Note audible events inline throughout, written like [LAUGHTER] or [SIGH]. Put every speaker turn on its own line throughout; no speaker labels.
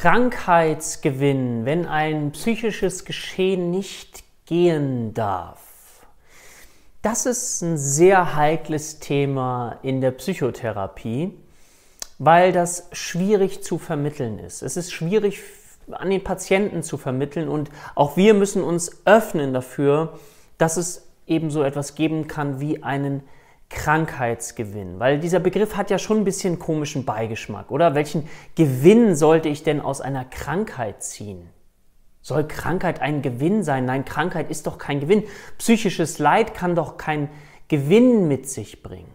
Krankheitsgewinn, wenn ein psychisches Geschehen nicht gehen darf. Das ist ein sehr heikles Thema in der Psychotherapie, weil das schwierig zu vermitteln ist. Es ist schwierig an den Patienten zu vermitteln und auch wir müssen uns öffnen dafür, dass es eben so etwas geben kann wie einen Krankheitsgewinn, weil dieser Begriff hat ja schon ein bisschen komischen Beigeschmack, oder? Welchen Gewinn sollte ich denn aus einer Krankheit ziehen? Soll Krankheit ein Gewinn sein? Nein, Krankheit ist doch kein Gewinn. Psychisches Leid kann doch kein Gewinn mit sich bringen.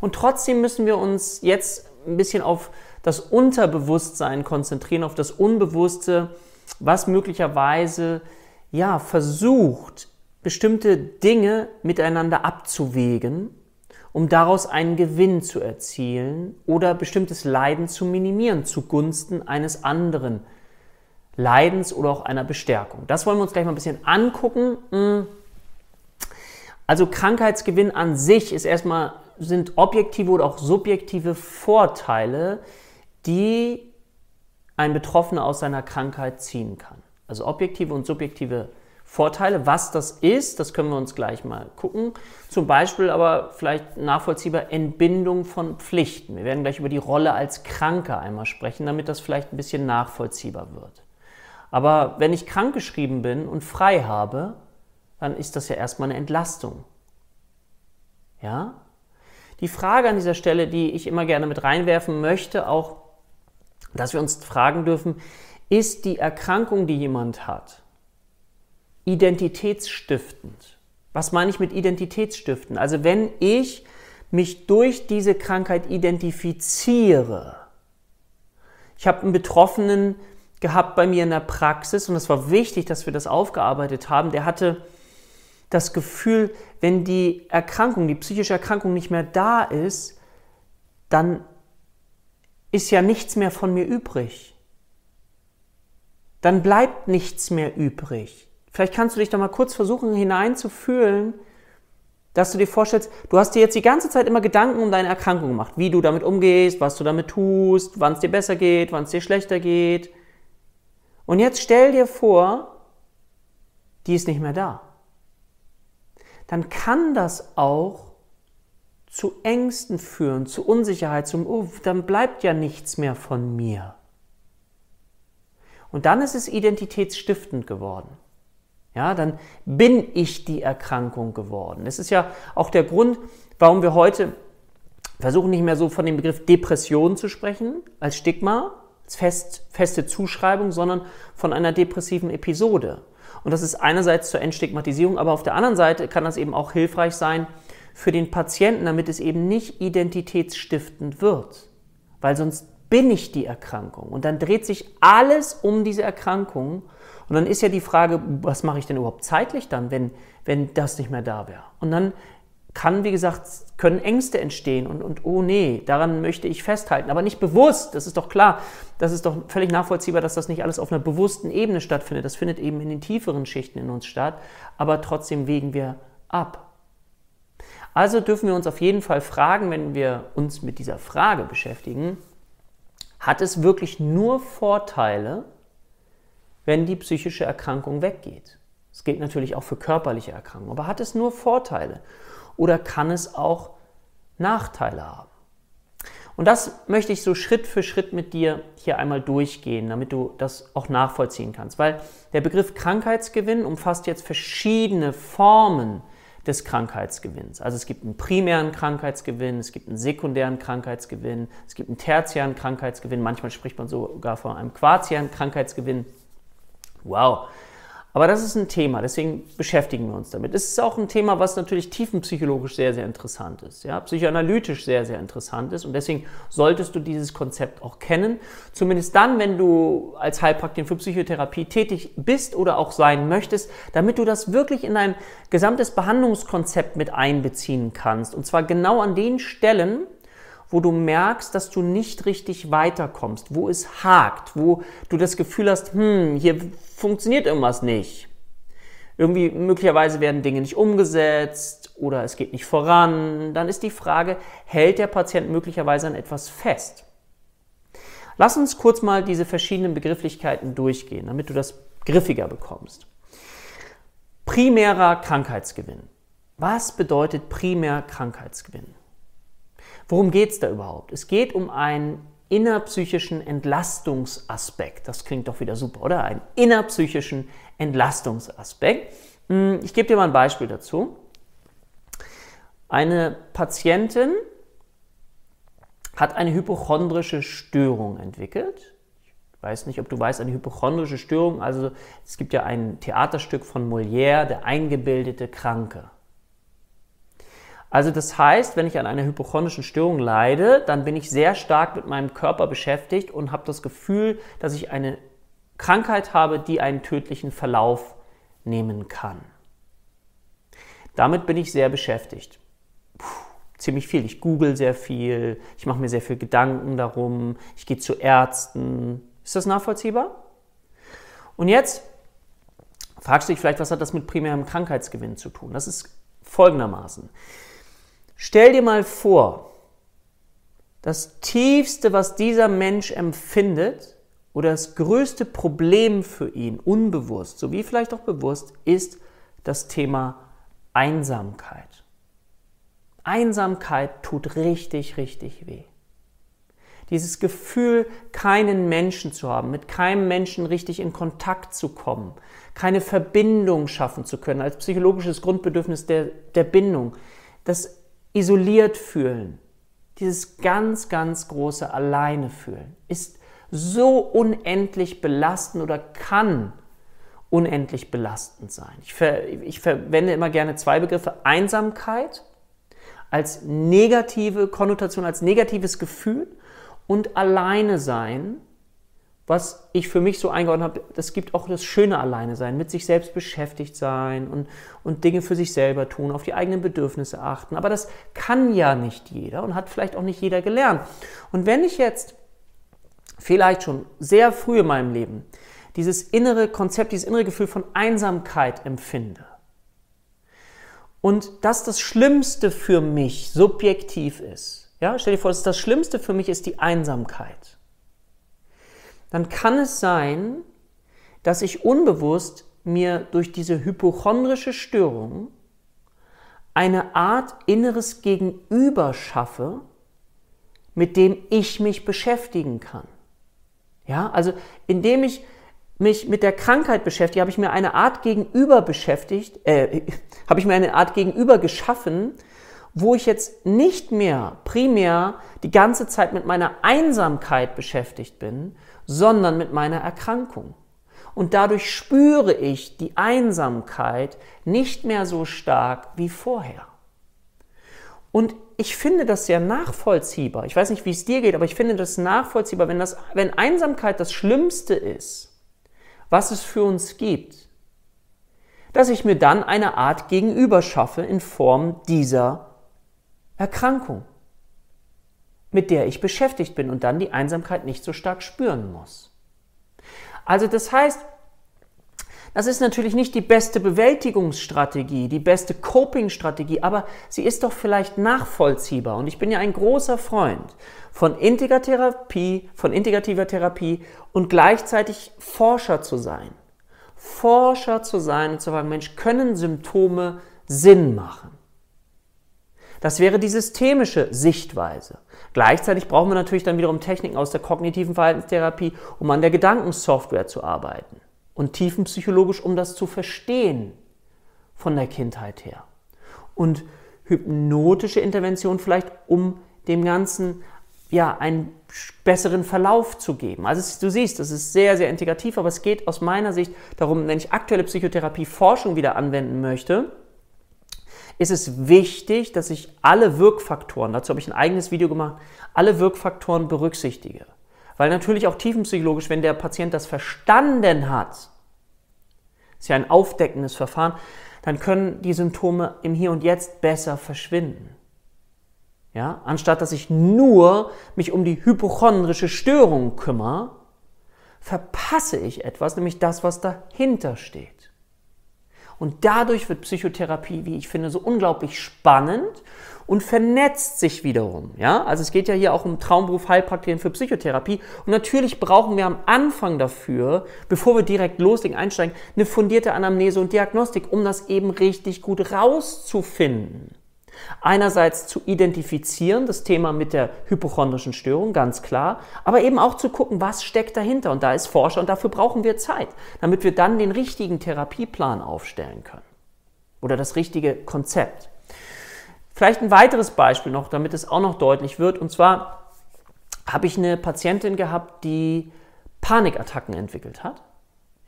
Und trotzdem müssen wir uns jetzt ein bisschen auf das Unterbewusstsein konzentrieren, auf das Unbewusste, was möglicherweise ja versucht, bestimmte Dinge miteinander abzuwägen, um daraus einen Gewinn zu erzielen oder bestimmtes Leiden zu minimieren zugunsten eines anderen Leidens oder auch einer Bestärkung. Das wollen wir uns gleich mal ein bisschen angucken. Hm. Also Krankheitsgewinn an sich ist erstmal sind objektive oder auch subjektive Vorteile, die ein Betroffener aus seiner Krankheit ziehen kann. Also objektive und subjektive Vorteile. Was das ist, das können wir uns gleich mal gucken. Zum Beispiel aber vielleicht nachvollziehbar Entbindung von Pflichten. Wir werden gleich über die Rolle als Kranker einmal sprechen, damit das vielleicht ein bisschen nachvollziehbar wird. Aber wenn ich krankgeschrieben bin und frei habe, dann ist das ja erstmal eine Entlastung. Ja? Die Frage an dieser Stelle, die ich immer gerne mit reinwerfen möchte, auch, dass wir uns fragen dürfen, ist die Erkrankung, die jemand hat, identitätsstiftend. Was meine ich mit identitätsstiftend? Also wenn ich mich durch diese Krankheit identifiziere, ich habe einen Betroffenen gehabt bei mir in der Praxis und es war wichtig, dass wir das aufgearbeitet haben, der hatte das Gefühl, wenn die Erkrankung, die psychische Erkrankung nicht mehr da ist, dann ist ja nichts mehr von mir übrig. Dann bleibt nichts mehr übrig. Vielleicht kannst du dich da mal kurz versuchen hineinzufühlen, dass du dir vorstellst, du hast dir jetzt die ganze Zeit immer Gedanken um deine Erkrankung gemacht, wie du damit umgehst, was du damit tust, wann es dir besser geht, wann es dir schlechter geht. Und jetzt stell dir vor, die ist nicht mehr da. Dann kann das auch zu Ängsten führen, zu Unsicherheit, zum, oh, dann bleibt ja nichts mehr von mir. Und dann ist es identitätsstiftend geworden ja, dann bin ich die Erkrankung geworden. Das ist ja auch der Grund, warum wir heute versuchen nicht mehr so von dem Begriff Depression zu sprechen, als Stigma, als fest, feste Zuschreibung, sondern von einer depressiven Episode. Und das ist einerseits zur Entstigmatisierung, aber auf der anderen Seite kann das eben auch hilfreich sein für den Patienten, damit es eben nicht identitätsstiftend wird. Weil sonst bin ich die Erkrankung. Und dann dreht sich alles um diese Erkrankung und dann ist ja die Frage, was mache ich denn überhaupt zeitlich dann, wenn, wenn das nicht mehr da wäre? Und dann kann, wie gesagt, können Ängste entstehen und, und oh nee, daran möchte ich festhalten. Aber nicht bewusst, das ist doch klar, das ist doch völlig nachvollziehbar, dass das nicht alles auf einer bewussten Ebene stattfindet. Das findet eben in den tieferen Schichten in uns statt, aber trotzdem wägen wir ab. Also dürfen wir uns auf jeden Fall fragen, wenn wir uns mit dieser Frage beschäftigen, hat es wirklich nur Vorteile, wenn die psychische Erkrankung weggeht. Das gilt natürlich auch für körperliche Erkrankungen. Aber hat es nur Vorteile oder kann es auch Nachteile haben? Und das möchte ich so Schritt für Schritt mit dir hier einmal durchgehen, damit du das auch nachvollziehen kannst. Weil der Begriff Krankheitsgewinn umfasst jetzt verschiedene Formen des Krankheitsgewinns. Also es gibt einen primären Krankheitsgewinn, es gibt einen sekundären Krankheitsgewinn, es gibt einen tertiären Krankheitsgewinn, manchmal spricht man sogar von einem quartiären Krankheitsgewinn. Wow. Aber das ist ein Thema, deswegen beschäftigen wir uns damit. Es ist auch ein Thema, was natürlich tiefenpsychologisch sehr, sehr interessant ist, ja, psychoanalytisch sehr, sehr interessant ist und deswegen solltest du dieses Konzept auch kennen. Zumindest dann, wenn du als Heilpraktiker für Psychotherapie tätig bist oder auch sein möchtest, damit du das wirklich in dein gesamtes Behandlungskonzept mit einbeziehen kannst. Und zwar genau an den Stellen, wo du merkst, dass du nicht richtig weiterkommst, wo es hakt, wo du das Gefühl hast, hm, hier funktioniert irgendwas nicht. Irgendwie möglicherweise werden Dinge nicht umgesetzt oder es geht nicht voran. Dann ist die Frage, hält der Patient möglicherweise an etwas fest? Lass uns kurz mal diese verschiedenen Begrifflichkeiten durchgehen, damit du das griffiger bekommst. Primärer Krankheitsgewinn. Was bedeutet primär Krankheitsgewinn? Worum geht es da überhaupt? Es geht um einen innerpsychischen Entlastungsaspekt. Das klingt doch wieder super, oder? Einen innerpsychischen Entlastungsaspekt. Hm, ich gebe dir mal ein Beispiel dazu. Eine Patientin hat eine hypochondrische Störung entwickelt. Ich weiß nicht, ob du weißt, eine hypochondrische Störung, also es gibt ja ein Theaterstück von Molière, der eingebildete Kranke. Also das heißt, wenn ich an einer hypochondrischen Störung leide, dann bin ich sehr stark mit meinem Körper beschäftigt und habe das Gefühl, dass ich eine Krankheit habe, die einen tödlichen Verlauf nehmen kann. Damit bin ich sehr beschäftigt. Puh, ziemlich viel. Ich google sehr viel, ich mache mir sehr viel Gedanken darum, ich gehe zu Ärzten. Ist das nachvollziehbar? Und jetzt fragst du dich vielleicht, was hat das mit primärem Krankheitsgewinn zu tun? Das ist folgendermaßen. Stell dir mal vor, das Tiefste, was dieser Mensch empfindet, oder das größte Problem für ihn, unbewusst, sowie vielleicht auch bewusst, ist das Thema Einsamkeit. Einsamkeit tut richtig, richtig weh. Dieses Gefühl, keinen Menschen zu haben, mit keinem Menschen richtig in Kontakt zu kommen, keine Verbindung schaffen zu können, als psychologisches Grundbedürfnis der, der Bindung, das isoliert fühlen, dieses ganz, ganz große Alleine fühlen, ist so unendlich belastend oder kann unendlich belastend sein. Ich, ver, ich verwende immer gerne zwei Begriffe. Einsamkeit als negative Konnotation, als negatives Gefühl und Alleine sein was ich für mich so eingeordnet habe, das gibt auch das schöne Alleine sein, mit sich selbst beschäftigt sein und, und Dinge für sich selber tun, auf die eigenen Bedürfnisse achten. Aber das kann ja nicht jeder und hat vielleicht auch nicht jeder gelernt. Und wenn ich jetzt vielleicht schon sehr früh in meinem Leben dieses innere Konzept, dieses innere Gefühl von Einsamkeit empfinde und dass das Schlimmste für mich subjektiv ist, ja, stell dir vor, das Schlimmste für mich ist die Einsamkeit dann kann es sein, dass ich unbewusst mir durch diese hypochondrische Störung eine Art inneres Gegenüber schaffe, mit dem ich mich beschäftigen kann. Ja, also indem ich mich mit der Krankheit beschäftige, habe ich mir eine Art Gegenüber beschäftigt, äh, [LAUGHS] habe ich mir eine Art Gegenüber geschaffen, wo ich jetzt nicht mehr primär die ganze Zeit mit meiner Einsamkeit beschäftigt bin, sondern mit meiner Erkrankung. Und dadurch spüre ich die Einsamkeit nicht mehr so stark wie vorher. Und ich finde das sehr nachvollziehbar. Ich weiß nicht, wie es dir geht, aber ich finde das nachvollziehbar, wenn, das, wenn Einsamkeit das Schlimmste ist, was es für uns gibt, dass ich mir dann eine Art Gegenüber schaffe in Form dieser Erkrankung mit der ich beschäftigt bin und dann die Einsamkeit nicht so stark spüren muss. Also das heißt, das ist natürlich nicht die beste Bewältigungsstrategie, die beste Coping-Strategie, aber sie ist doch vielleicht nachvollziehbar. Und ich bin ja ein großer Freund von Integratherapie, von integrativer Therapie und gleichzeitig Forscher zu sein. Forscher zu sein und zu sagen, Mensch, können Symptome Sinn machen? Das wäre die systemische Sichtweise. Gleichzeitig brauchen wir natürlich dann wiederum Techniken aus der kognitiven Verhaltenstherapie, um an der Gedankensoftware zu arbeiten und tiefenpsychologisch, um das zu verstehen von der Kindheit her. Und hypnotische Intervention vielleicht, um dem Ganzen ja, einen besseren Verlauf zu geben. Also du siehst, das ist sehr, sehr integrativ, aber es geht aus meiner Sicht darum, wenn ich aktuelle Psychotherapie-Forschung wieder anwenden möchte, ist es wichtig, dass ich alle Wirkfaktoren, dazu habe ich ein eigenes Video gemacht, alle Wirkfaktoren berücksichtige. Weil natürlich auch tiefenpsychologisch, wenn der Patient das verstanden hat, ist ja ein aufdeckendes Verfahren, dann können die Symptome im Hier und Jetzt besser verschwinden. Ja, anstatt dass ich nur mich um die hypochondrische Störung kümmere, verpasse ich etwas, nämlich das, was dahinter steht. Und dadurch wird Psychotherapie, wie ich finde, so unglaublich spannend und vernetzt sich wiederum. Ja? Also es geht ja hier auch um Traumberuf Heilpraktikerin für Psychotherapie. Und natürlich brauchen wir am Anfang dafür, bevor wir direkt loslegen, einsteigen, eine fundierte Anamnese und Diagnostik, um das eben richtig gut rauszufinden. Einerseits zu identifizieren, das Thema mit der hypochondrischen Störung, ganz klar, aber eben auch zu gucken, was steckt dahinter. Und da ist Forscher und dafür brauchen wir Zeit, damit wir dann den richtigen Therapieplan aufstellen können oder das richtige Konzept. Vielleicht ein weiteres Beispiel noch, damit es auch noch deutlich wird. Und zwar habe ich eine Patientin gehabt, die Panikattacken entwickelt hat.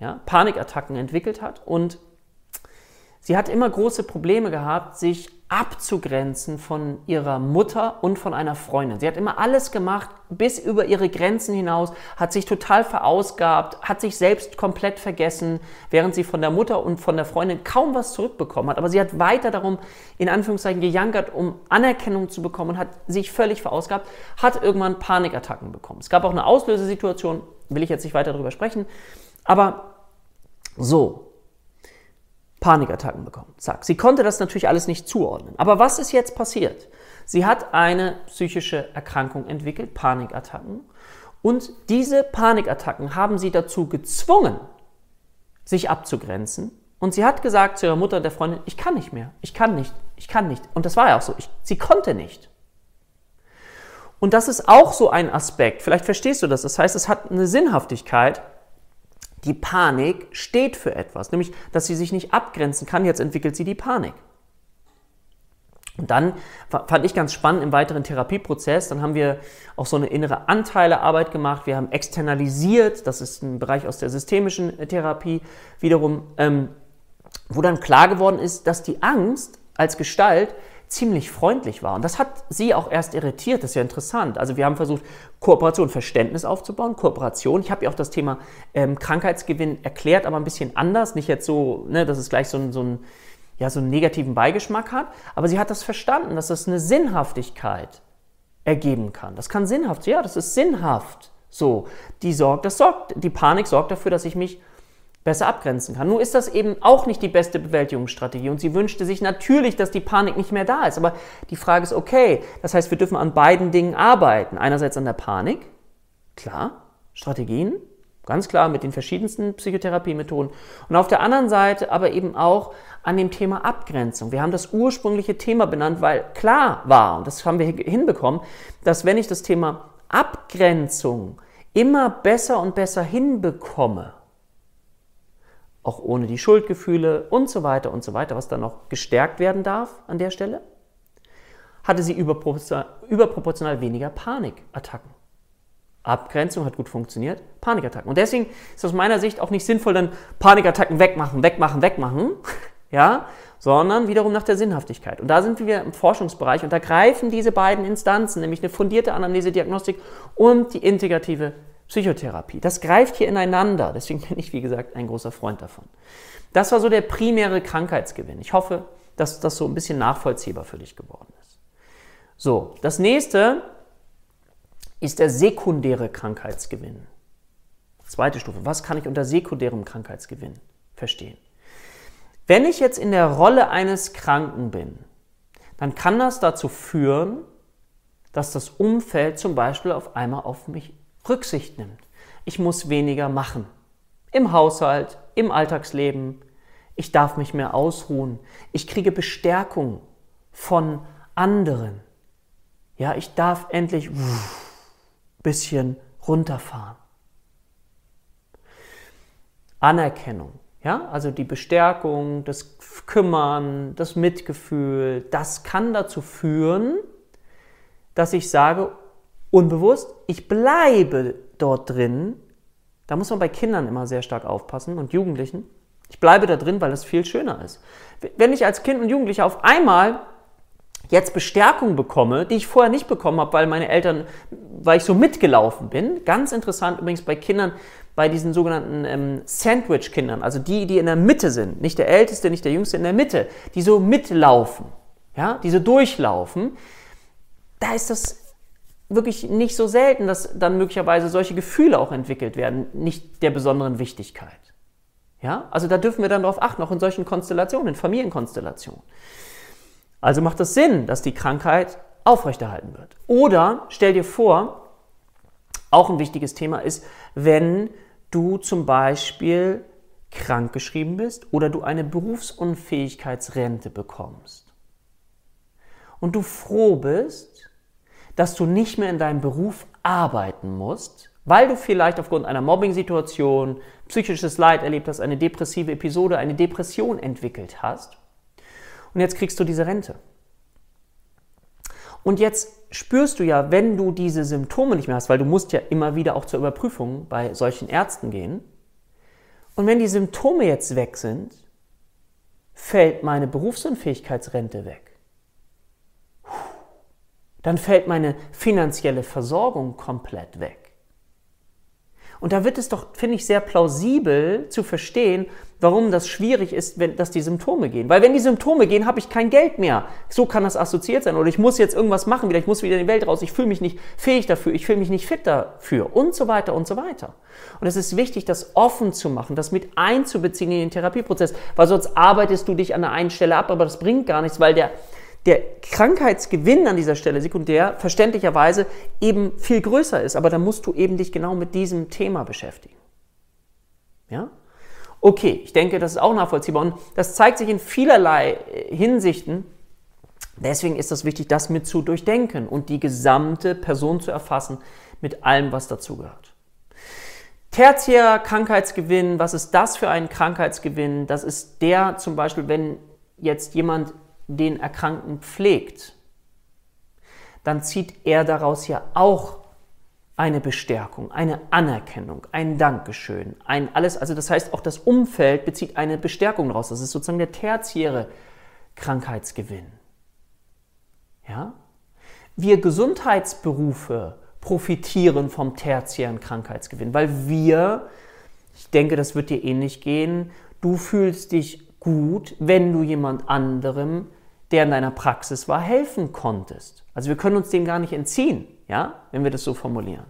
Ja, Panikattacken entwickelt hat und sie hat immer große Probleme gehabt, sich abzugrenzen von ihrer Mutter und von einer Freundin. Sie hat immer alles gemacht, bis über ihre Grenzen hinaus, hat sich total verausgabt, hat sich selbst komplett vergessen, während sie von der Mutter und von der Freundin kaum was zurückbekommen hat. Aber sie hat weiter darum, in Anführungszeichen, gejankert, um Anerkennung zu bekommen und hat sich völlig verausgabt, hat irgendwann Panikattacken bekommen. Es gab auch eine Auslösesituation, will ich jetzt nicht weiter darüber sprechen, aber so, Panikattacken bekommen. Zack. Sie konnte das natürlich alles nicht zuordnen. Aber was ist jetzt passiert? Sie hat eine psychische Erkrankung entwickelt, Panikattacken. Und diese Panikattacken haben sie dazu gezwungen, sich abzugrenzen. Und sie hat gesagt zu ihrer Mutter und der Freundin, ich kann nicht mehr, ich kann nicht, ich kann nicht. Und das war ja auch so, ich, sie konnte nicht. Und das ist auch so ein Aspekt, vielleicht verstehst du das, das heißt, es hat eine Sinnhaftigkeit, die Panik steht für etwas, nämlich dass sie sich nicht abgrenzen kann. Jetzt entwickelt sie die Panik. Und dann fand ich ganz spannend im weiteren Therapieprozess, dann haben wir auch so eine innere Anteilearbeit gemacht, wir haben externalisiert, das ist ein Bereich aus der systemischen Therapie wiederum, ähm, wo dann klar geworden ist, dass die Angst als Gestalt ziemlich freundlich war. Und das hat sie auch erst irritiert. Das ist ja interessant. Also wir haben versucht, Kooperation, Verständnis aufzubauen, Kooperation. Ich habe ihr auch das Thema ähm, Krankheitsgewinn erklärt, aber ein bisschen anders. Nicht jetzt so, ne, dass es gleich so, so, ein, ja, so einen negativen Beigeschmack hat. Aber sie hat das verstanden, dass das eine Sinnhaftigkeit ergeben kann. Das kann sinnhaft, ja, das ist sinnhaft. So, die sorgt, das sorgt, die Panik sorgt dafür, dass ich mich besser abgrenzen kann. Nur ist das eben auch nicht die beste Bewältigungsstrategie und sie wünschte sich natürlich, dass die Panik nicht mehr da ist. Aber die Frage ist, okay, das heißt, wir dürfen an beiden Dingen arbeiten. Einerseits an der Panik, klar, Strategien, ganz klar mit den verschiedensten Psychotherapiemethoden und auf der anderen Seite aber eben auch an dem Thema Abgrenzung. Wir haben das ursprüngliche Thema benannt, weil klar war, und das haben wir hinbekommen, dass wenn ich das Thema Abgrenzung immer besser und besser hinbekomme, auch ohne die Schuldgefühle und so weiter und so weiter, was dann noch gestärkt werden darf an der Stelle, hatte sie überproportional, überproportional weniger Panikattacken. Abgrenzung hat gut funktioniert, Panikattacken. Und deswegen ist aus meiner Sicht auch nicht sinnvoll, dann Panikattacken wegmachen, wegmachen, wegmachen, [LAUGHS] ja, sondern wiederum nach der Sinnhaftigkeit. Und da sind wir im Forschungsbereich und da greifen diese beiden Instanzen, nämlich eine fundierte Anamnese, Diagnostik und die integrative Psychotherapie. Das greift hier ineinander. Deswegen bin ich, wie gesagt, ein großer Freund davon. Das war so der primäre Krankheitsgewinn. Ich hoffe, dass das so ein bisschen nachvollziehbar für dich geworden ist. So, das nächste ist der sekundäre Krankheitsgewinn. Zweite Stufe. Was kann ich unter sekundärem Krankheitsgewinn verstehen? Wenn ich jetzt in der Rolle eines Kranken bin, dann kann das dazu führen, dass das Umfeld zum Beispiel auf einmal auf mich Rücksicht nimmt. Ich muss weniger machen. Im Haushalt, im Alltagsleben. Ich darf mich mehr ausruhen. Ich kriege Bestärkung von anderen. Ja, ich darf endlich ein bisschen runterfahren. Anerkennung. Ja, also die Bestärkung, das Kümmern, das Mitgefühl, das kann dazu führen, dass ich sage, unbewusst, ich bleibe dort drin. Da muss man bei Kindern immer sehr stark aufpassen und Jugendlichen. Ich bleibe da drin, weil es viel schöner ist. Wenn ich als Kind und Jugendlicher auf einmal jetzt Bestärkung bekomme, die ich vorher nicht bekommen habe, weil meine Eltern, weil ich so mitgelaufen bin, ganz interessant übrigens bei Kindern, bei diesen sogenannten ähm, Sandwich-Kindern, also die, die in der Mitte sind, nicht der Älteste, nicht der Jüngste, in der Mitte, die so mitlaufen, ja, die so durchlaufen, da ist das wirklich nicht so selten, dass dann möglicherweise solche Gefühle auch entwickelt werden, nicht der besonderen Wichtigkeit. Ja, also da dürfen wir dann darauf achten, auch in solchen Konstellationen, in Familienkonstellationen. Also macht es Sinn, dass die Krankheit aufrechterhalten wird. Oder stell dir vor, auch ein wichtiges Thema ist, wenn du zum Beispiel krankgeschrieben bist oder du eine Berufsunfähigkeitsrente bekommst und du froh bist, dass du nicht mehr in deinem Beruf arbeiten musst, weil du vielleicht aufgrund einer Mobbing-Situation psychisches Leid erlebt hast, eine depressive Episode, eine Depression entwickelt hast. Und jetzt kriegst du diese Rente. Und jetzt spürst du ja, wenn du diese Symptome nicht mehr hast, weil du musst ja immer wieder auch zur Überprüfung bei solchen Ärzten gehen. Und wenn die Symptome jetzt weg sind, fällt meine Berufsunfähigkeitsrente weg. Dann fällt meine finanzielle Versorgung komplett weg. Und da wird es doch, finde ich, sehr plausibel zu verstehen, warum das schwierig ist, wenn, dass die Symptome gehen. Weil wenn die Symptome gehen, habe ich kein Geld mehr. So kann das assoziiert sein. Oder ich muss jetzt irgendwas machen wieder, ich muss wieder in die Welt raus, ich fühle mich nicht fähig dafür, ich fühle mich nicht fit dafür und so weiter und so weiter. Und es ist wichtig, das offen zu machen, das mit einzubeziehen in den Therapieprozess, weil sonst arbeitest du dich an der einen Stelle ab, aber das bringt gar nichts, weil der, der Krankheitsgewinn an dieser Stelle sekundär verständlicherweise eben viel größer ist. Aber da musst du eben dich genau mit diesem Thema beschäftigen. Ja? Okay, ich denke, das ist auch nachvollziehbar und das zeigt sich in vielerlei äh, Hinsichten. Deswegen ist es wichtig, das mit zu durchdenken und die gesamte Person zu erfassen mit allem, was dazugehört. Tertiärer Krankheitsgewinn, was ist das für ein Krankheitsgewinn? Das ist der zum Beispiel, wenn jetzt jemand den Erkrankten pflegt, dann zieht er daraus ja auch eine Bestärkung, eine Anerkennung, ein Dankeschön, ein alles, also das heißt auch das Umfeld bezieht eine Bestärkung daraus. Das ist sozusagen der tertiäre Krankheitsgewinn. Ja? Wir Gesundheitsberufe profitieren vom tertiären Krankheitsgewinn, weil wir, ich denke, das wird dir ähnlich gehen, du fühlst dich gut, wenn du jemand anderem der in deiner Praxis war, helfen konntest. Also wir können uns dem gar nicht entziehen, ja, wenn wir das so formulieren.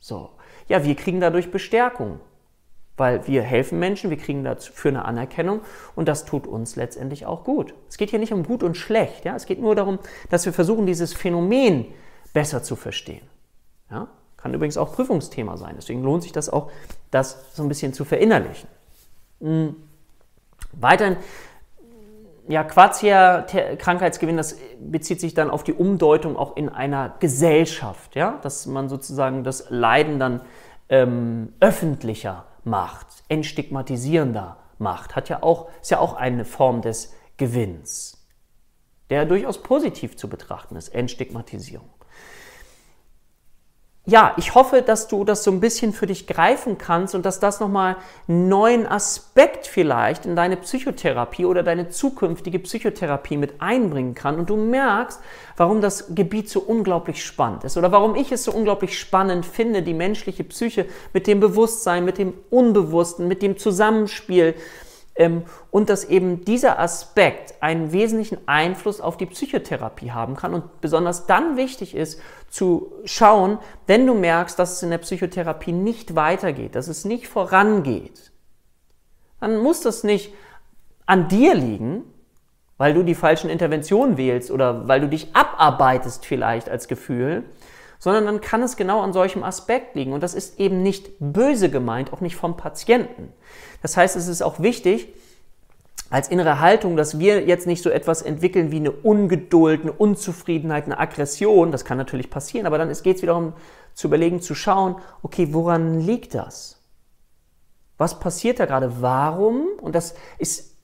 So. Ja, wir kriegen dadurch Bestärkung, weil wir helfen Menschen, wir kriegen dafür eine Anerkennung und das tut uns letztendlich auch gut. Es geht hier nicht um gut und schlecht, ja, es geht nur darum, dass wir versuchen, dieses Phänomen besser zu verstehen. Ja? Kann übrigens auch Prüfungsthema sein, deswegen lohnt sich das auch, das so ein bisschen zu verinnerlichen. Mhm. Weiterhin ja, Quartia-Krankheitsgewinn, das bezieht sich dann auf die Umdeutung auch in einer Gesellschaft, ja, dass man sozusagen das Leiden dann ähm, öffentlicher macht, entstigmatisierender macht, hat ja auch, ist ja auch eine Form des Gewinns, der durchaus positiv zu betrachten ist, Entstigmatisierung ja, ich hoffe, dass du das so ein bisschen für dich greifen kannst und dass das nochmal einen neuen Aspekt vielleicht in deine Psychotherapie oder deine zukünftige Psychotherapie mit einbringen kann und du merkst, warum das Gebiet so unglaublich spannend ist oder warum ich es so unglaublich spannend finde, die menschliche Psyche mit dem Bewusstsein, mit dem Unbewussten, mit dem Zusammenspiel und dass eben dieser Aspekt einen wesentlichen Einfluss auf die Psychotherapie haben kann und besonders dann wichtig ist zu schauen, wenn du merkst, dass es in der Psychotherapie nicht weitergeht, dass es nicht vorangeht, dann muss das nicht an dir liegen, weil du die falschen Interventionen wählst oder weil du dich abarbeitest vielleicht als Gefühl, sondern dann kann es genau an solchem Aspekt liegen. Und das ist eben nicht böse gemeint, auch nicht vom Patienten. Das heißt, es ist auch wichtig, als innere Haltung, dass wir jetzt nicht so etwas entwickeln wie eine Ungeduld, eine Unzufriedenheit, eine Aggression. Das kann natürlich passieren, aber dann geht es wiederum zu überlegen, zu schauen, okay, woran liegt das? Was passiert da gerade? Warum? Und das ist,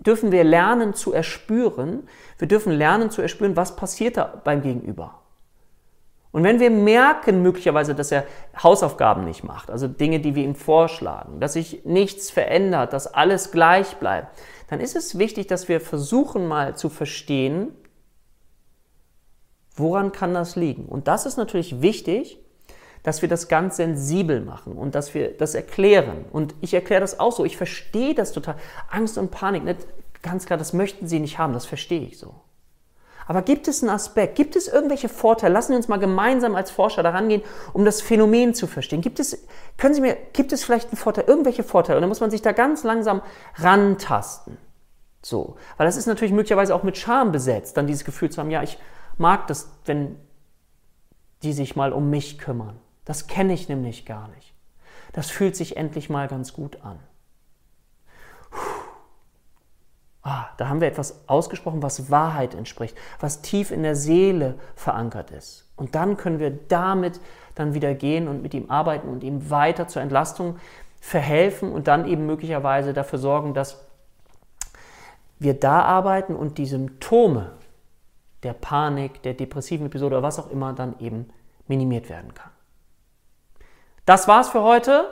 dürfen wir lernen zu erspüren. Wir dürfen lernen zu erspüren, was passiert da beim Gegenüber. Und wenn wir merken möglicherweise, dass er Hausaufgaben nicht macht, also Dinge, die wir ihm vorschlagen, dass sich nichts verändert, dass alles gleich bleibt, dann ist es wichtig, dass wir versuchen mal zu verstehen, woran kann das liegen. Und das ist natürlich wichtig, dass wir das ganz sensibel machen und dass wir das erklären. Und ich erkläre das auch so. Ich verstehe das total. Angst und Panik, nicht? ganz klar, das möchten Sie nicht haben, das verstehe ich so. Aber gibt es einen Aspekt, gibt es irgendwelche Vorteile? Lassen wir uns mal gemeinsam als Forscher daran gehen, um das Phänomen zu verstehen. Gibt es, können Sie mir, gibt es vielleicht einen Vorteil, irgendwelche Vorteile? Und dann muss man sich da ganz langsam rantasten. So, weil das ist natürlich möglicherweise auch mit Scham besetzt, dann dieses Gefühl zu haben, ja, ich mag das, wenn die sich mal um mich kümmern. Das kenne ich nämlich gar nicht. Das fühlt sich endlich mal ganz gut an. Ah, da haben wir etwas ausgesprochen, was Wahrheit entspricht, was tief in der Seele verankert ist. Und dann können wir damit dann wieder gehen und mit ihm arbeiten und ihm weiter zur Entlastung verhelfen und dann eben möglicherweise dafür sorgen, dass wir da arbeiten und die Symptome der Panik, der depressiven Episode oder was auch immer dann eben minimiert werden kann. Das war's für heute.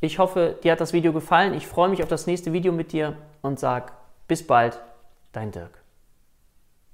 Ich hoffe, dir hat das Video gefallen. Ich freue mich auf das nächste Video mit dir und sage bis bald, dein Dirk.